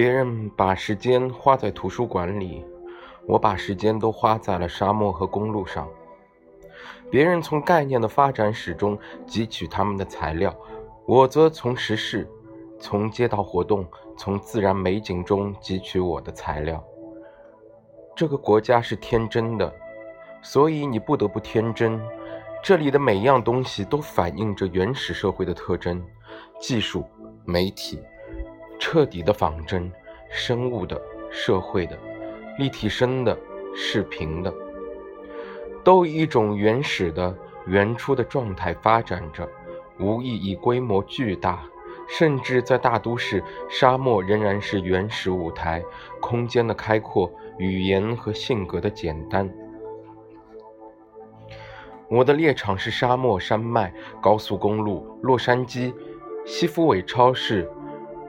别人把时间花在图书馆里，我把时间都花在了沙漠和公路上。别人从概念的发展史中汲取他们的材料，我则从时事、从街道活动、从自然美景中汲取我的材料。这个国家是天真的，所以你不得不天真。这里的每样东西都反映着原始社会的特征：技术、媒体。彻底的仿真，生物的、社会的、立体声的、视频的，都以一种原始的、原初的状态发展着，无意义规模巨大，甚至在大都市，沙漠仍然是原始舞台，空间的开阔，语言和性格的简单。我的猎场是沙漠、山脉、高速公路、洛杉矶、西夫韦超市。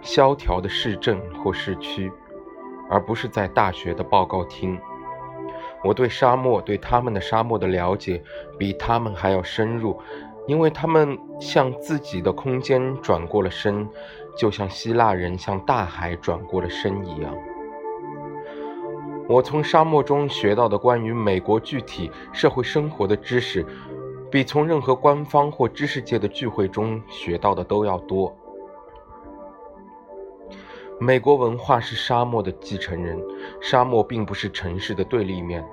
萧条的市镇或市区，而不是在大学的报告厅。我对沙漠、对他们的沙漠的了解比他们还要深入，因为他们向自己的空间转过了身，就像希腊人向大海转过了身一样。我从沙漠中学到的关于美国具体社会生活的知识，比从任何官方或知识界的聚会中学到的都要多。美国文化是沙漠的继承人，沙漠并不是城市的对立面。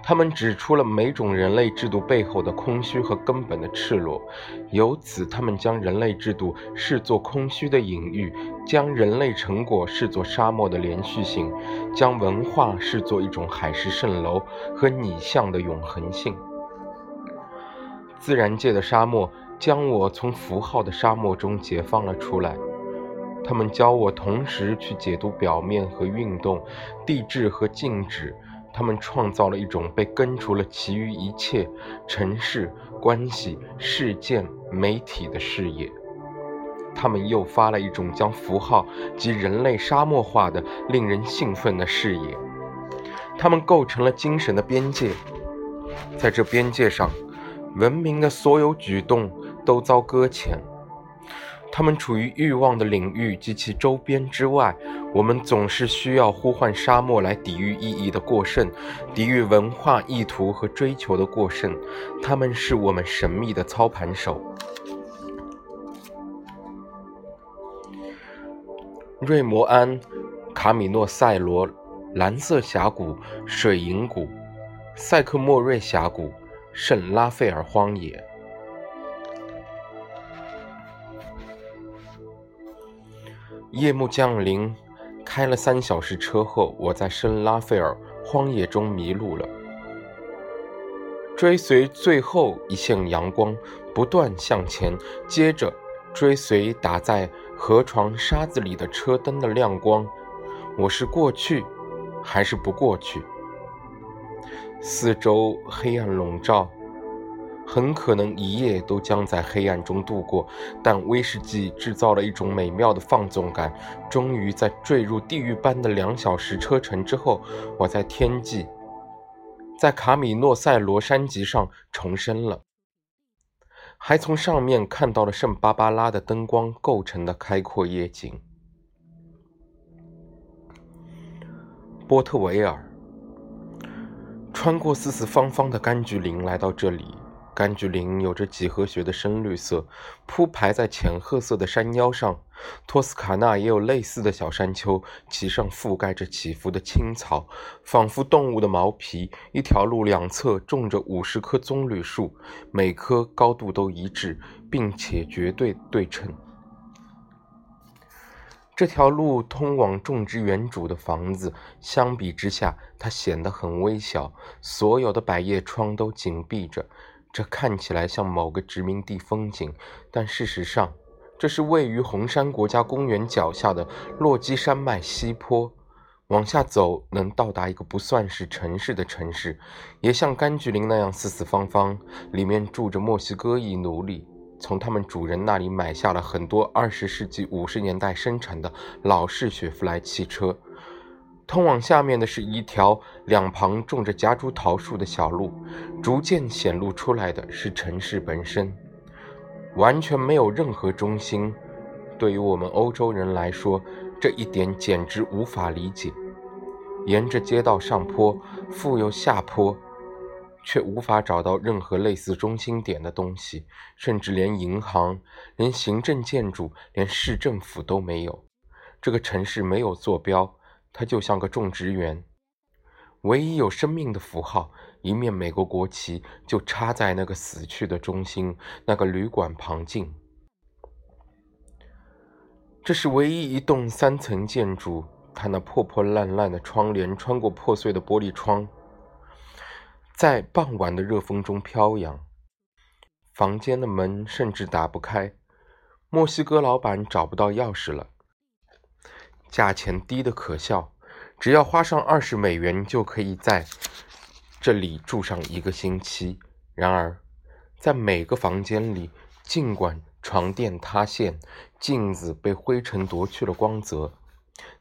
他们指出了每种人类制度背后的空虚和根本的赤裸，由此他们将人类制度视作空虚的隐喻，将人类成果视作沙漠的连续性，将文化视作一种海市蜃楼和拟像的永恒性。自然界的沙漠将我从符号的沙漠中解放了出来。他们教我同时去解读表面和运动、地质和静止。他们创造了一种被根除了其余一切城市、关系、事件、媒体的视野。他们诱发了一种将符号及人类沙漠化的令人兴奋的视野。他们构成了精神的边界，在这边界上，文明的所有举动都遭搁浅。他们处于欲望的领域及其周边之外，我们总是需要呼唤沙漠来抵御意义的过剩，抵御文化意图和追求的过剩。他们是我们神秘的操盘手。瑞摩安、卡米诺塞罗、蓝色峡谷、水银谷、塞克莫瑞峡谷、圣拉斐尔荒野。夜幕降临，开了三小时车后，我在圣拉斐尔荒野中迷路了。追随最后一线阳光，不断向前，接着追随打在河床沙子里的车灯的亮光。我是过去，还是不过去？四周黑暗笼罩。很可能一夜都将在黑暗中度过，但威士忌制造了一种美妙的放纵感。终于在坠入地狱般的两小时车程之后，我在天际，在卡米诺塞罗山脊上重生了，还从上面看到了圣巴巴拉的灯光构成的开阔夜景。波特维尔，穿过四四方方的柑橘林来到这里。柑橘林有着几何学的深绿色，铺排在浅褐色的山腰上。托斯卡纳也有类似的小山丘，其上覆盖着起伏的青草，仿佛动物的毛皮。一条路两侧种着五十棵棕榈树，每棵高度都一致，并且绝对对称。这条路通往种植园主的房子，相比之下，它显得很微小。所有的百叶窗都紧闭着。这看起来像某个殖民地风景，但事实上，这是位于红山国家公园脚下的落基山脉西坡。往下走，能到达一个不算是城市的城市，也像柑橘林那样四四方方，里面住着墨西哥裔奴隶，从他们主人那里买下了很多二十世纪五十年代生产的老式雪佛兰汽车。通往下面的是一条两旁种着夹竹桃树的小路，逐渐显露出来的是城市本身，完全没有任何中心。对于我们欧洲人来说，这一点简直无法理解。沿着街道上坡，复又下坡，却无法找到任何类似中心点的东西，甚至连银行、连行政建筑、连市政府都没有。这个城市没有坐标。它就像个种植园，唯一有生命的符号，一面美国国旗，就插在那个死去的中心，那个旅馆旁近。这是唯一一栋三层建筑，它那破破烂烂的窗帘穿过破碎的玻璃窗，在傍晚的热风中飘扬。房间的门甚至打不开，墨西哥老板找不到钥匙了。价钱低得可笑，只要花上二十美元就可以在这里住上一个星期。然而，在每个房间里，尽管床垫塌陷，镜子被灰尘夺去了光泽，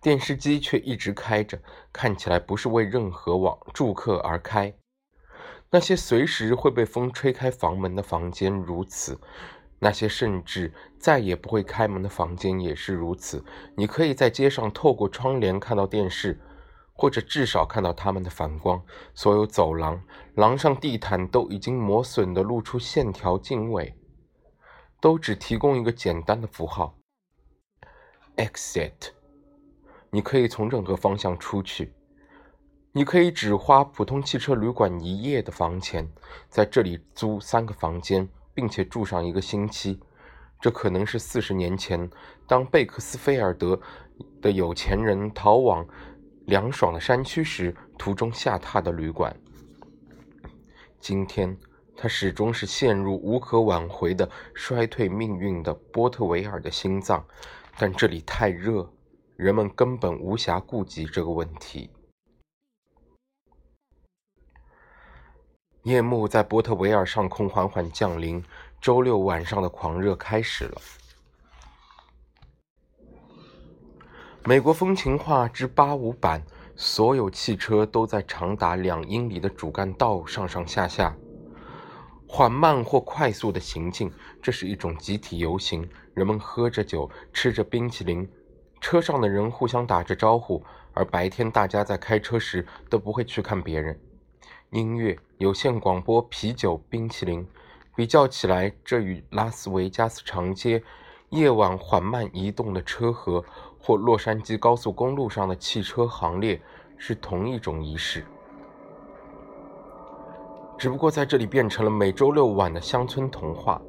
电视机却一直开着，看起来不是为任何往住客而开。那些随时会被风吹开房门的房间如此。那些甚至再也不会开门的房间也是如此。你可以在街上透过窗帘看到电视，或者至少看到它们的反光。所有走廊、廊上地毯都已经磨损的露出线条经纬，都只提供一个简单的符号：exit。你可以从任何方向出去。你可以只花普通汽车旅馆一夜的房钱，在这里租三个房间。并且住上一个星期，这可能是四十年前当贝克斯菲尔德的有钱人逃往凉爽的山区时途中下榻的旅馆。今天，他始终是陷入无可挽回的衰退命运的波特维尔的心脏，但这里太热，人们根本无暇顾及这个问题。夜幕在波特维尔上空缓缓降临，周六晚上的狂热开始了。美国风情画之八五版，所有汽车都在长达两英里的主干道上上下下，缓慢或快速的行进。这是一种集体游行，人们喝着酒，吃着冰淇淋，车上的人互相打着招呼，而白天大家在开车时都不会去看别人。音乐、有线广播、啤酒、冰淇淋，比较起来，这与拉斯维加斯长街夜晚缓慢移动的车河，或洛杉矶高速公路上的汽车行列是同一种仪式。只不过在这里变成了每周六晚的乡村童话。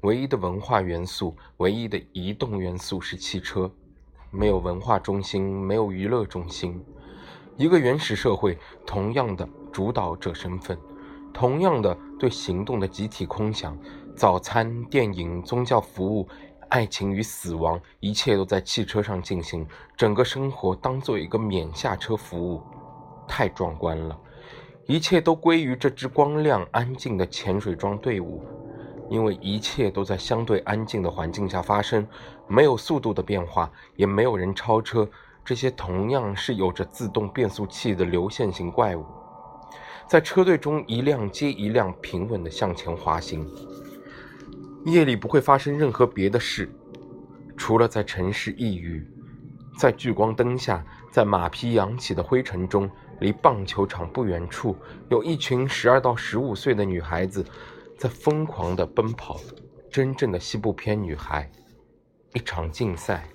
唯一的文化元素，唯一的移动元素是汽车，没有文化中心，没有娱乐中心。一个原始社会，同样的主导者身份，同样的对行动的集体空想，早餐、电影、宗教服务、爱情与死亡，一切都在汽车上进行。整个生活当做一个免下车服务，太壮观了！一切都归于这支光亮、安静的潜水装队伍，因为一切都在相对安静的环境下发生，没有速度的变化，也没有人超车。这些同样是有着自动变速器的流线型怪物，在车队中一辆接一辆平稳地向前滑行。夜里不会发生任何别的事，除了在城市一隅，在聚光灯下，在马匹扬起的灰尘中，离棒球场不远处，有一群十二到十五岁的女孩子在疯狂地奔跑。真正的西部片女孩，一场竞赛。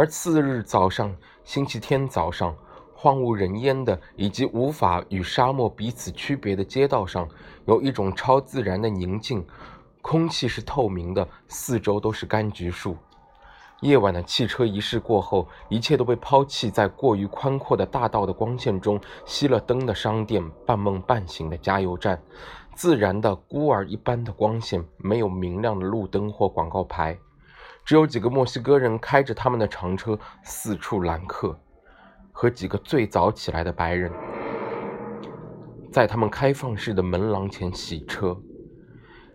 而次日早上，星期天早上，荒无人烟的以及无法与沙漠彼此区别的街道上，有一种超自然的宁静。空气是透明的，四周都是柑橘树。夜晚的汽车仪式过后，一切都被抛弃在过于宽阔的大道的光线中。熄了灯的商店，半梦半醒的加油站，自然的孤儿一般的光线，没有明亮的路灯或广告牌，只有几个墨西哥人开着他们的长车四处揽客，和几个最早起来的白人，在他们开放式的门廊前洗车。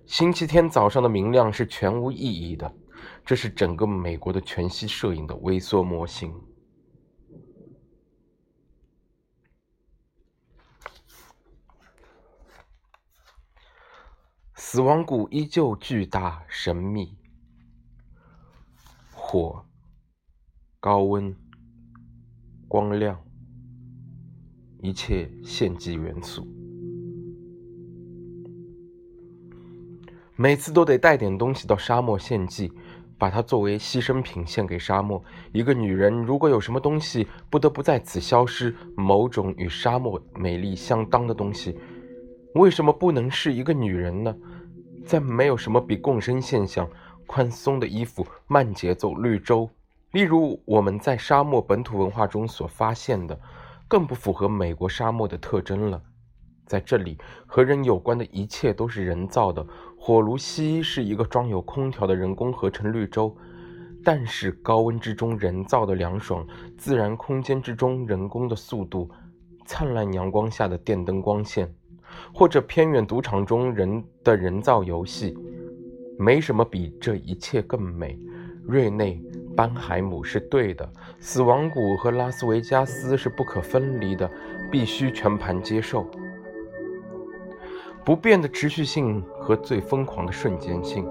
星期天早上的明亮是全无意义的。这是整个美国的全息摄影的微缩模型。死亡谷依旧巨大神秘，火、高温、光亮，一切献祭元素，每次都得带点东西到沙漠献祭。把它作为牺牲品献给沙漠。一个女人如果有什么东西不得不在此消失，某种与沙漠美丽相当的东西，为什么不能是一个女人呢？在没有什么比共生现象、宽松的衣服、慢节奏绿洲，例如我们在沙漠本土文化中所发现的，更不符合美国沙漠的特征了。在这里，和人有关的一切都是人造的。火炉溪是一个装有空调的人工合成绿洲，但是高温之中人造的凉爽，自然空间之中人工的速度，灿烂阳光下的电灯光线，或者偏远赌场中人的人造游戏，没什么比这一切更美。瑞内班海姆是对的，死亡谷和拉斯维加斯是不可分离的，必须全盘接受。不变的持续性和最疯狂的瞬间性，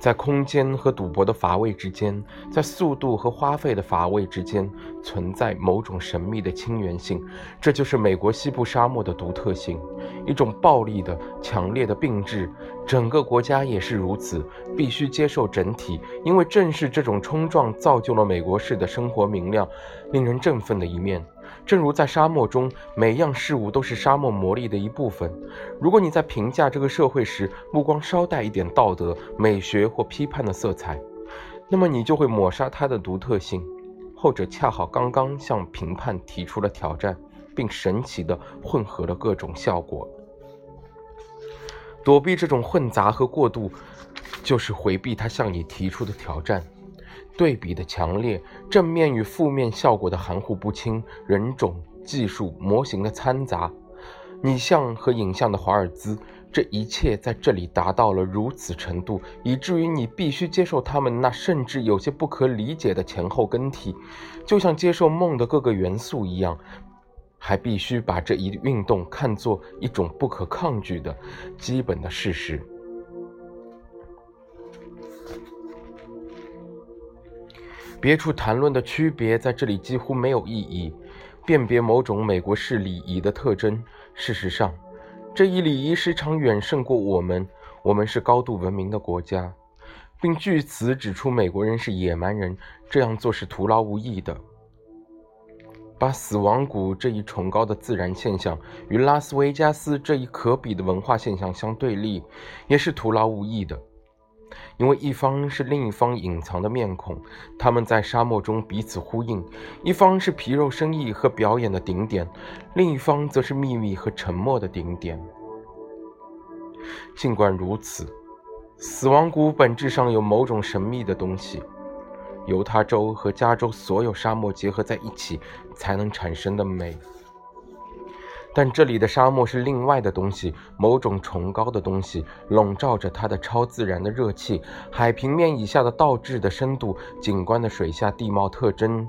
在空间和赌博的乏味之间，在速度和花费的乏味之间，存在某种神秘的亲缘性。这就是美国西部沙漠的独特性，一种暴力的、强烈的并置。整个国家也是如此，必须接受整体，因为正是这种冲撞造就了美国式的生活明亮、令人振奋的一面。正如在沙漠中，每样事物都是沙漠魔力的一部分。如果你在评价这个社会时，目光稍带一点道德、美学或批判的色彩，那么你就会抹杀它的独特性。后者恰好刚刚向评判提出了挑战，并神奇地混合了各种效果。躲避这种混杂和过渡，就是回避他向你提出的挑战。对比的强烈，正面与负面效果的含糊不清，人种、技术、模型的掺杂，拟像和影像的华尔兹，这一切在这里达到了如此程度，以至于你必须接受他们那甚至有些不可理解的前后更替，就像接受梦的各个元素一样，还必须把这一运动看作一种不可抗拒的基本的事实。别处谈论的区别在这里几乎没有意义。辨别某种美国式礼仪的特征，事实上，这一礼仪时常远胜过我们。我们是高度文明的国家，并据此指出美国人是野蛮人。这样做是徒劳无益的。把死亡谷这一崇高的自然现象与拉斯维加斯这一可比的文化现象相对立，也是徒劳无益的。因为一方是另一方隐藏的面孔，他们在沙漠中彼此呼应；一方是皮肉生意和表演的顶点，另一方则是秘密和沉默的顶点。尽管如此，死亡谷本质上有某种神秘的东西，犹他州和加州所有沙漠结合在一起才能产生的美。但这里的沙漠是另外的东西，某种崇高的东西笼罩着它的超自然的热气。海平面以下的倒置的深度，景观的水下地貌特征，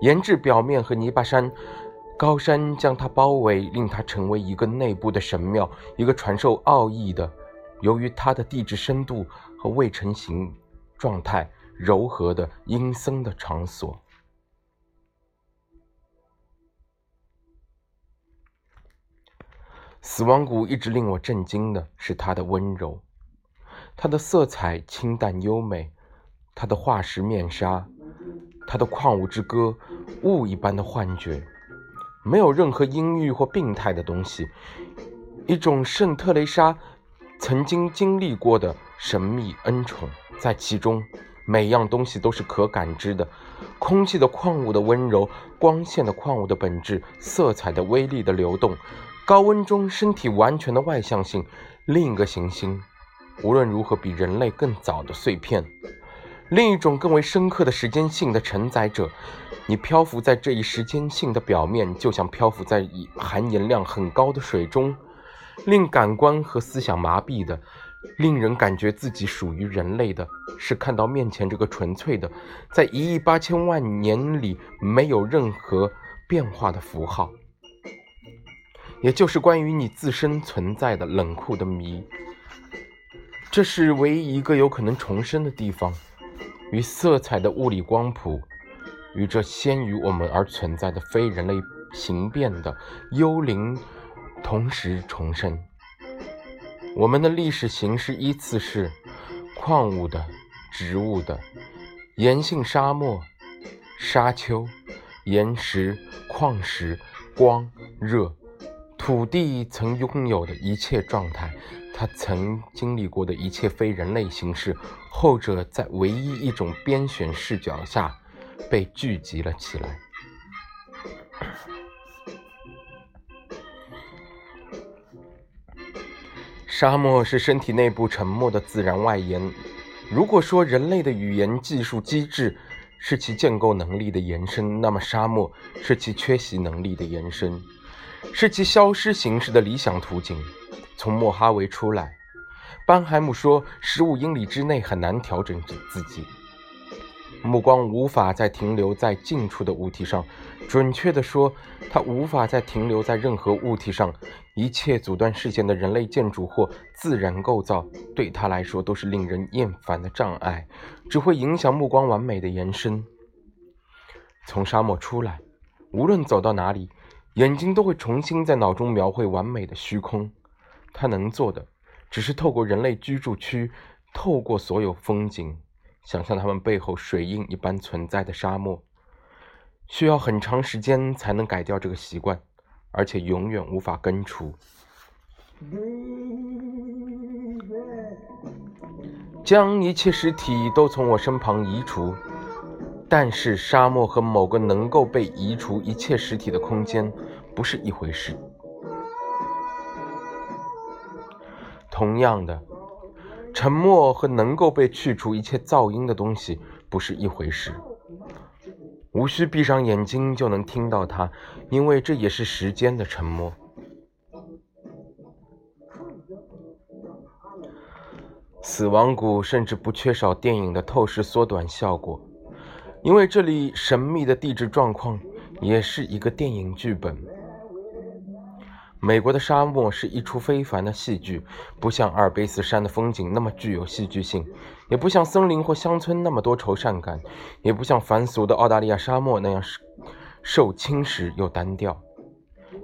岩质表面和泥巴山、高山将它包围，令它成为一个内部的神庙，一个传授奥义的，由于它的地质深度和未成型状态柔和的阴森的场所。死亡谷一直令我震惊的是它的温柔，它的色彩清淡优美，它的化石面纱，它的矿物之歌，雾一般的幻觉，没有任何阴郁或病态的东西，一种圣特蕾莎曾经经历过的神秘恩宠，在其中，每样东西都是可感知的：空气的矿物的温柔，光线的矿物的本质，色彩的威力的流动，高温中身体完全的外向性。另一个行星，无论如何比人类更早的碎片，另一种更为深刻的时间性的承载者。你漂浮在这一时间性的表面，就像漂浮在含盐量很高的水中，令感官和思想麻痹的，令人感觉自己属于人类的，是看到面前这个纯粹的，在一亿八千万年里没有任何变化的符号，也就是关于你自身存在的冷酷的谜。这是唯一一个有可能重生的地方，与色彩的物理光谱。与这先于我们而存在的非人类形变的幽灵同时重生。我们的历史形式依次是：矿物的、植物的、盐性沙漠、沙丘、岩石、矿石、光、热、土地曾拥有的一切状态，它曾经历过的一切非人类形式，后者在唯一一种编选视角下。被聚集了起来。沙漠是身体内部沉默的自然外延。如果说人类的语言技术机制是其建构能力的延伸，那么沙漠是其缺席能力的延伸，是其消失形式的理想途径。从莫哈维出来，班海姆说：“十五英里之内很难调整自己。”目光无法再停留在近处的物体上，准确地说，他无法再停留在任何物体上。一切阻断视线的人类建筑或自然构造，对他来说都是令人厌烦的障碍，只会影响目光完美的延伸。从沙漠出来，无论走到哪里，眼睛都会重新在脑中描绘完美的虚空。他能做的，只是透过人类居住区，透过所有风景。想象他们背后水印一般存在的沙漠，需要很长时间才能改掉这个习惯，而且永远无法根除。将一切实体都从我身旁移除，但是沙漠和某个能够被移除一切实体的空间不是一回事。同样的。沉默和能够被去除一切噪音的东西不是一回事。无需闭上眼睛就能听到它，因为这也是时间的沉默。死亡谷甚至不缺少电影的透视缩短效果，因为这里神秘的地质状况也是一个电影剧本。美国的沙漠是一出非凡的戏剧，不像阿尔卑斯山的风景那么具有戏剧性，也不像森林或乡村那么多愁善感，也不像凡俗的澳大利亚沙漠那样受侵蚀又单调，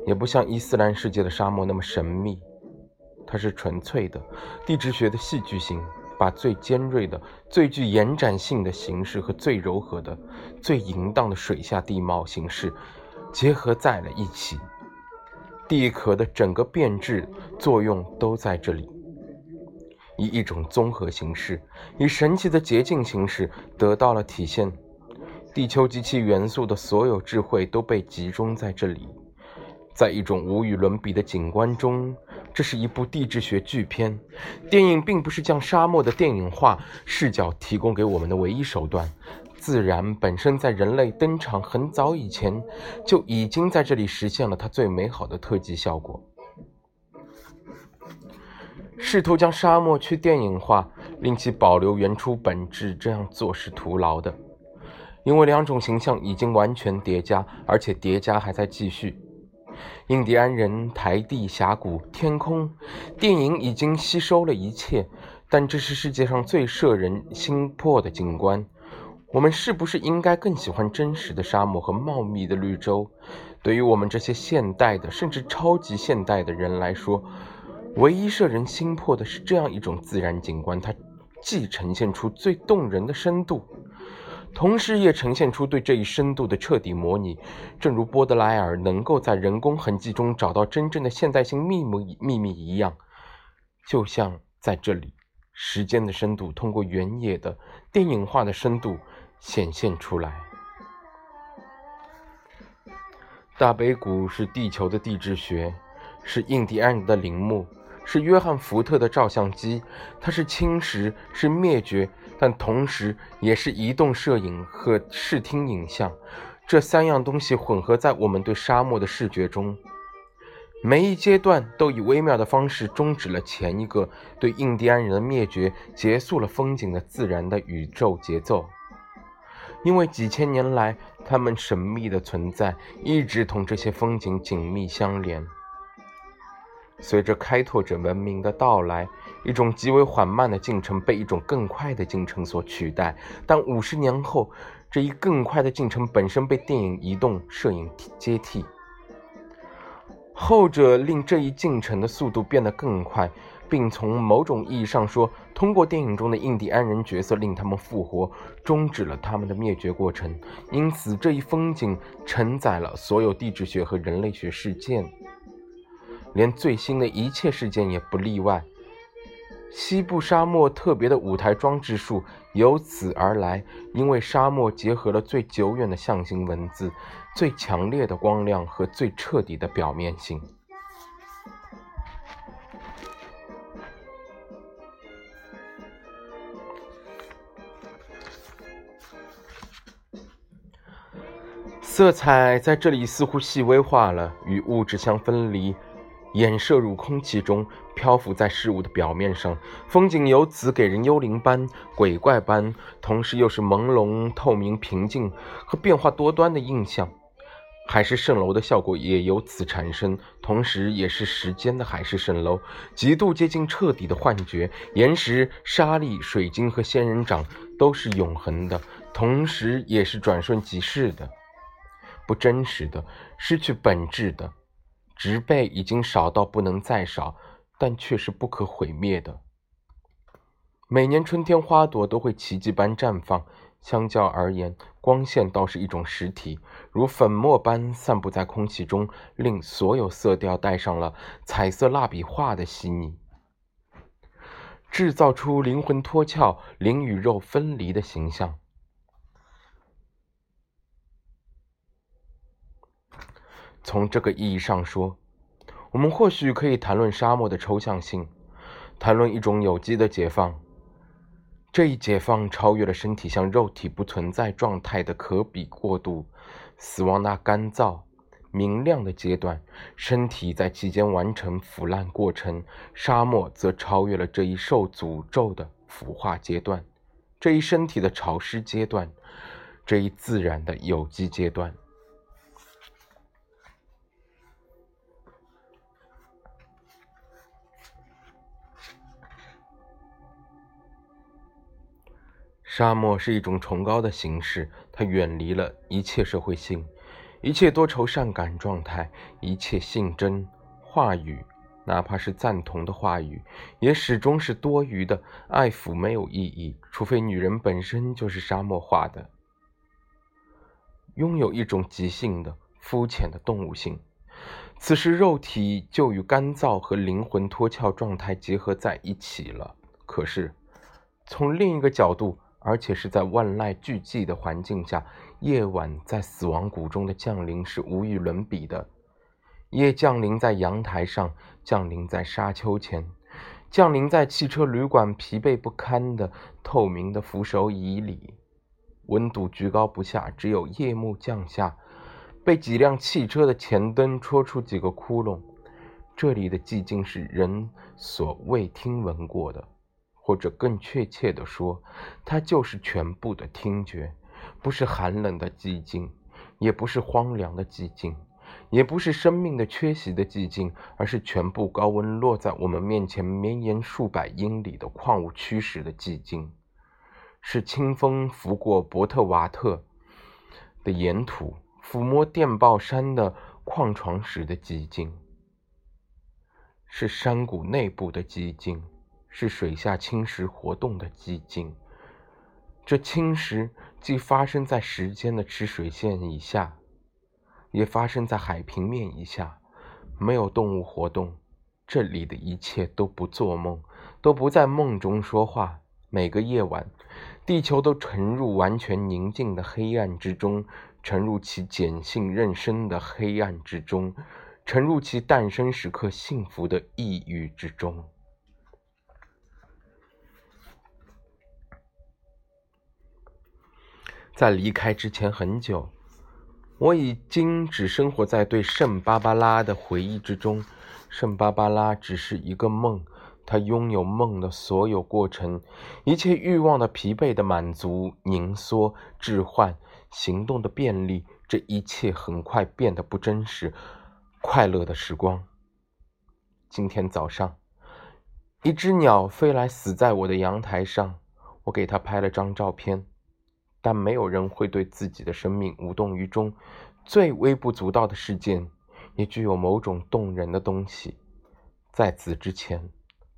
也不像伊斯兰世界的沙漠那么神秘。它是纯粹的地质学的戏剧性，把最尖锐的、最具延展性的形式和最柔和的、最淫荡的水下地貌形式结合在了一起。地壳的整个变质作用都在这里，以一种综合形式，以神奇的捷径形式得到了体现。地球及其元素的所有智慧都被集中在这里，在一种无与伦比的景观中。这是一部地质学巨片。电影并不是将沙漠的电影化视角提供给我们的唯一手段。自然本身在人类登场很早以前就已经在这里实现了它最美好的特技效果。试图将沙漠去电影化，令其保留原初本质，这样做是徒劳的，因为两种形象已经完全叠加，而且叠加还在继续。印第安人、台地、峡谷、天空，电影已经吸收了一切，但这是世界上最摄人心魄的景观。我们是不是应该更喜欢真实的沙漠和茂密的绿洲？对于我们这些现代的甚至超级现代的人来说，唯一摄人心魄的是这样一种自然景观，它既呈现出最动人的深度，同时也呈现出对这一深度的彻底模拟。正如波德莱尔能够在人工痕迹中找到真正的现代性秘密秘密一样，就像在这里。时间的深度通过原野的电影化的深度显现出来。大碑谷是地球的地质学，是印第安人的陵墓，是约翰·福特的照相机。它是侵蚀，是灭绝，但同时也是移动摄影和视听影像。这三样东西混合在我们对沙漠的视觉中。每一阶段都以微妙的方式终止了前一个对印第安人的灭绝，结束了风景的自然的宇宙节奏。因为几千年来，他们神秘的存在一直同这些风景紧密相连。随着开拓者文明的到来，一种极为缓慢的进程被一种更快的进程所取代。但五十年后，这一更快的进程本身被电影移动摄影接替。后者令这一进程的速度变得更快，并从某种意义上说，通过电影中的印第安人角色令他们复活，终止了他们的灭绝过程。因此，这一风景承载了所有地质学和人类学事件，连最新的一切事件也不例外。西部沙漠特别的舞台装置术由此而来，因为沙漠结合了最久远的象形文字、最强烈的光亮和最彻底的表面性。色彩在这里似乎细微化了，与物质相分离。衍射入空气中，漂浮在事物的表面上，风景由此给人幽灵般、鬼怪般，同时又是朦胧、透明、平静和变化多端的印象。海市蜃楼的效果也由此产生，同时也是时间的海市蜃楼，极度接近彻底的幻觉。岩石、沙粒、水晶和仙人掌都是永恒的，同时也是转瞬即逝的、不真实的、失去本质的。植被已经少到不能再少，但却是不可毁灭的。每年春天，花朵都会奇迹般绽放。相较而言，光线倒是一种实体，如粉末般散布在空气中，令所有色调带上了彩色蜡笔画的细腻，制造出灵魂脱壳、灵与肉分离的形象。从这个意义上说，我们或许可以谈论沙漠的抽象性，谈论一种有机的解放。这一解放超越了身体向肉体不存在状态的可比过渡，死亡那干燥、明亮的阶段，身体在其间完成腐烂过程；沙漠则超越了这一受诅咒的腐化阶段，这一身体的潮湿阶段，这一自然的有机阶段。沙漠是一种崇高的形式，它远离了一切社会性，一切多愁善感状态，一切性征话语，哪怕是赞同的话语，也始终是多余的。爱抚没有意义，除非女人本身就是沙漠化的，拥有一种即兴的、肤浅的动物性。此时，肉体就与干燥和灵魂脱壳状态结合在一起了。可是，从另一个角度，而且是在万籁俱寂的环境下，夜晚在死亡谷中的降临是无与伦比的。夜降临在阳台上，降临在沙丘前，降临在汽车旅馆疲惫不堪的透明的扶手椅里。温度居高不下，只有夜幕降下，被几辆汽车的前灯戳出几个窟窿。这里的寂静是人所未听闻过的。或者更确切地说，它就是全部的听觉，不是寒冷的寂静，也不是荒凉的寂静，也不是生命的缺席的寂静，而是全部高温落在我们面前绵延数百英里的矿物区时的寂静，是清风拂过伯特瓦特的岩土，抚摸电报山的矿床时的寂静，是山谷内部的寂静。是水下侵蚀活动的寂静。这侵蚀既发生在时间的吃水线以下，也发生在海平面以下。没有动物活动，这里的一切都不做梦，都不在梦中说话。每个夜晚，地球都沉入完全宁静的黑暗之中，沉入其碱性妊娠的黑暗之中，沉入其诞生时刻幸福的抑郁之中。在离开之前很久，我已经只生活在对圣芭芭拉的回忆之中。圣芭芭拉只是一个梦。他拥有梦的所有过程，一切欲望的疲惫的满足、凝缩、置换、行动的便利，这一切很快变得不真实。快乐的时光。今天早上，一只鸟飞来，死在我的阳台上。我给它拍了张照片，但没有人会对自己的生命无动于衷。最微不足道的事件，也具有某种动人的东西。在此之前。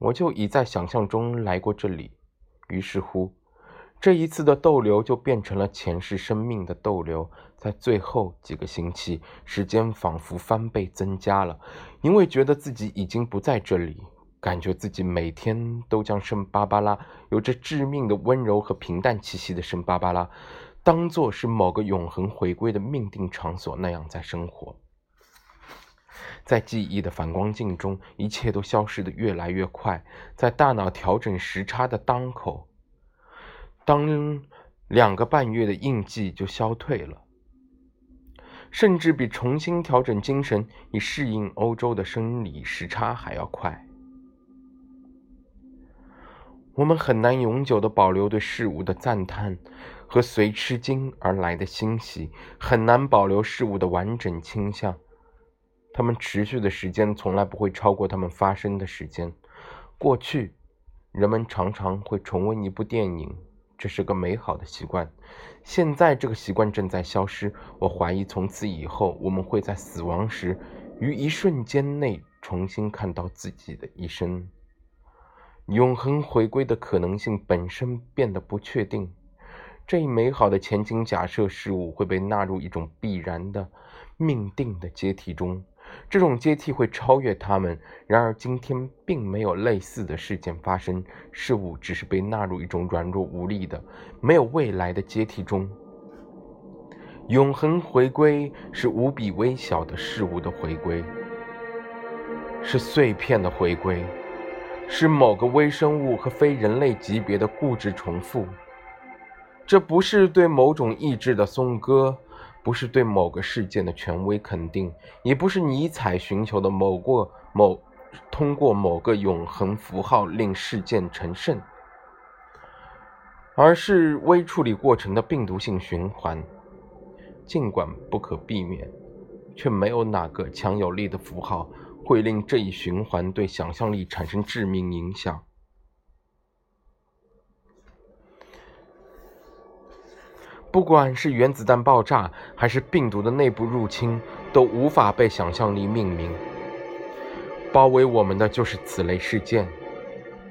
我就已在想象中来过这里，于是乎，这一次的逗留就变成了前世生命的逗留。在最后几个星期，时间仿佛翻倍增加了，因为觉得自己已经不在这里，感觉自己每天都将圣巴巴拉有着致命的温柔和平淡气息的圣巴巴拉，当做是某个永恒回归的命定场所那样在生活。在记忆的反光镜中，一切都消失得越来越快。在大脑调整时差的当口，当两个半月的印记就消退了，甚至比重新调整精神以适应欧洲的生理时差还要快。我们很难永久地保留对事物的赞叹和随吃惊而来的欣喜，很难保留事物的完整倾向。它们持续的时间从来不会超过它们发生的时间。过去，人们常常会重温一部电影，这是个美好的习惯。现在，这个习惯正在消失。我怀疑，从此以后，我们会在死亡时，于一瞬间内重新看到自己的一生。永恒回归的可能性本身变得不确定。这一美好的前景假设，事物会被纳入一种必然的、命定的阶梯中。这种阶梯会超越他们，然而今天并没有类似的事件发生，事物只是被纳入一种软弱无力的、没有未来的阶梯中。永恒回归是无比微小的事物的回归，是碎片的回归，是某个微生物和非人类级别的固执重复。这不是对某种意志的颂歌。不是对某个事件的权威肯定，也不是尼采寻求的某个某通过某个永恒符号令事件成圣，而是微处理过程的病毒性循环。尽管不可避免，却没有哪个强有力的符号会令这一循环对想象力产生致命影响。不管是原子弹爆炸，还是病毒的内部入侵，都无法被想象力命名。包围我们的就是此类事件，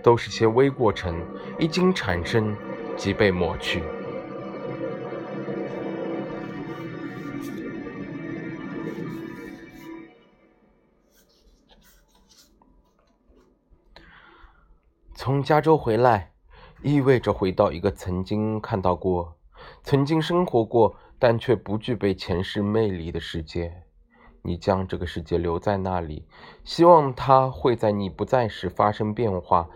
都是些微过程，一经产生即被抹去。从加州回来，意味着回到一个曾经看到过。曾经生活过，但却不具备前世魅力的世界，你将这个世界留在那里，希望它会在你不在时发生变化，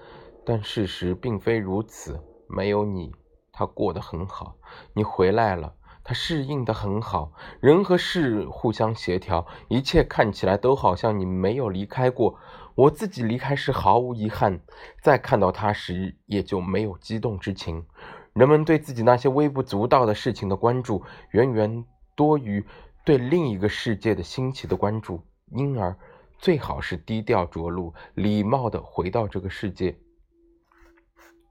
但事实并非如此。没有你，它过得很好。你回来了，它适应得很好，人和事互相协调，一切看起来都好像你没有离开过。我自己离开时毫无遗憾，再看到他时也就没有激动之情。人们对自己那些微不足道的事情的关注，远远多于对另一个世界的新奇的关注，因而最好是低调着陆，礼貌地回到这个世界。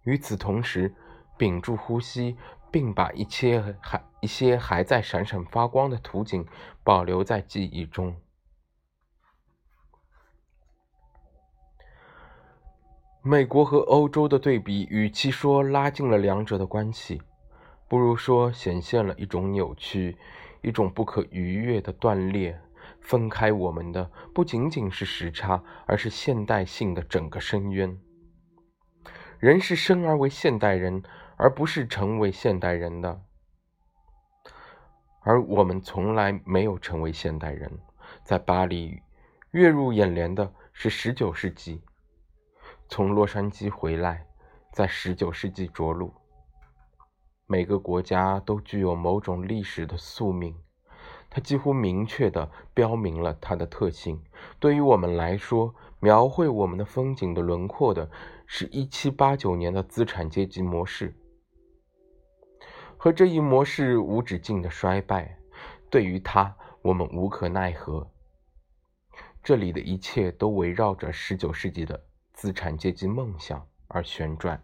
与此同时，屏住呼吸，并把一切还一些还在闪闪发光的图景保留在记忆中。美国和欧洲的对比，与其说拉近了两者的关系，不如说显现了一种扭曲，一种不可逾越的断裂。分开我们的不仅仅是时差，而是现代性的整个深渊。人是生而为现代人，而不是成为现代人的。而我们从来没有成为现代人。在巴黎，跃入眼帘的是十九世纪。从洛杉矶回来，在十九世纪着陆。每个国家都具有某种历史的宿命，它几乎明确地标明了它的特性。对于我们来说，描绘我们的风景的轮廓的是一七八九年的资产阶级模式和这一模式无止境的衰败。对于它，我们无可奈何。这里的一切都围绕着十九世纪的资产阶级梦想而旋转。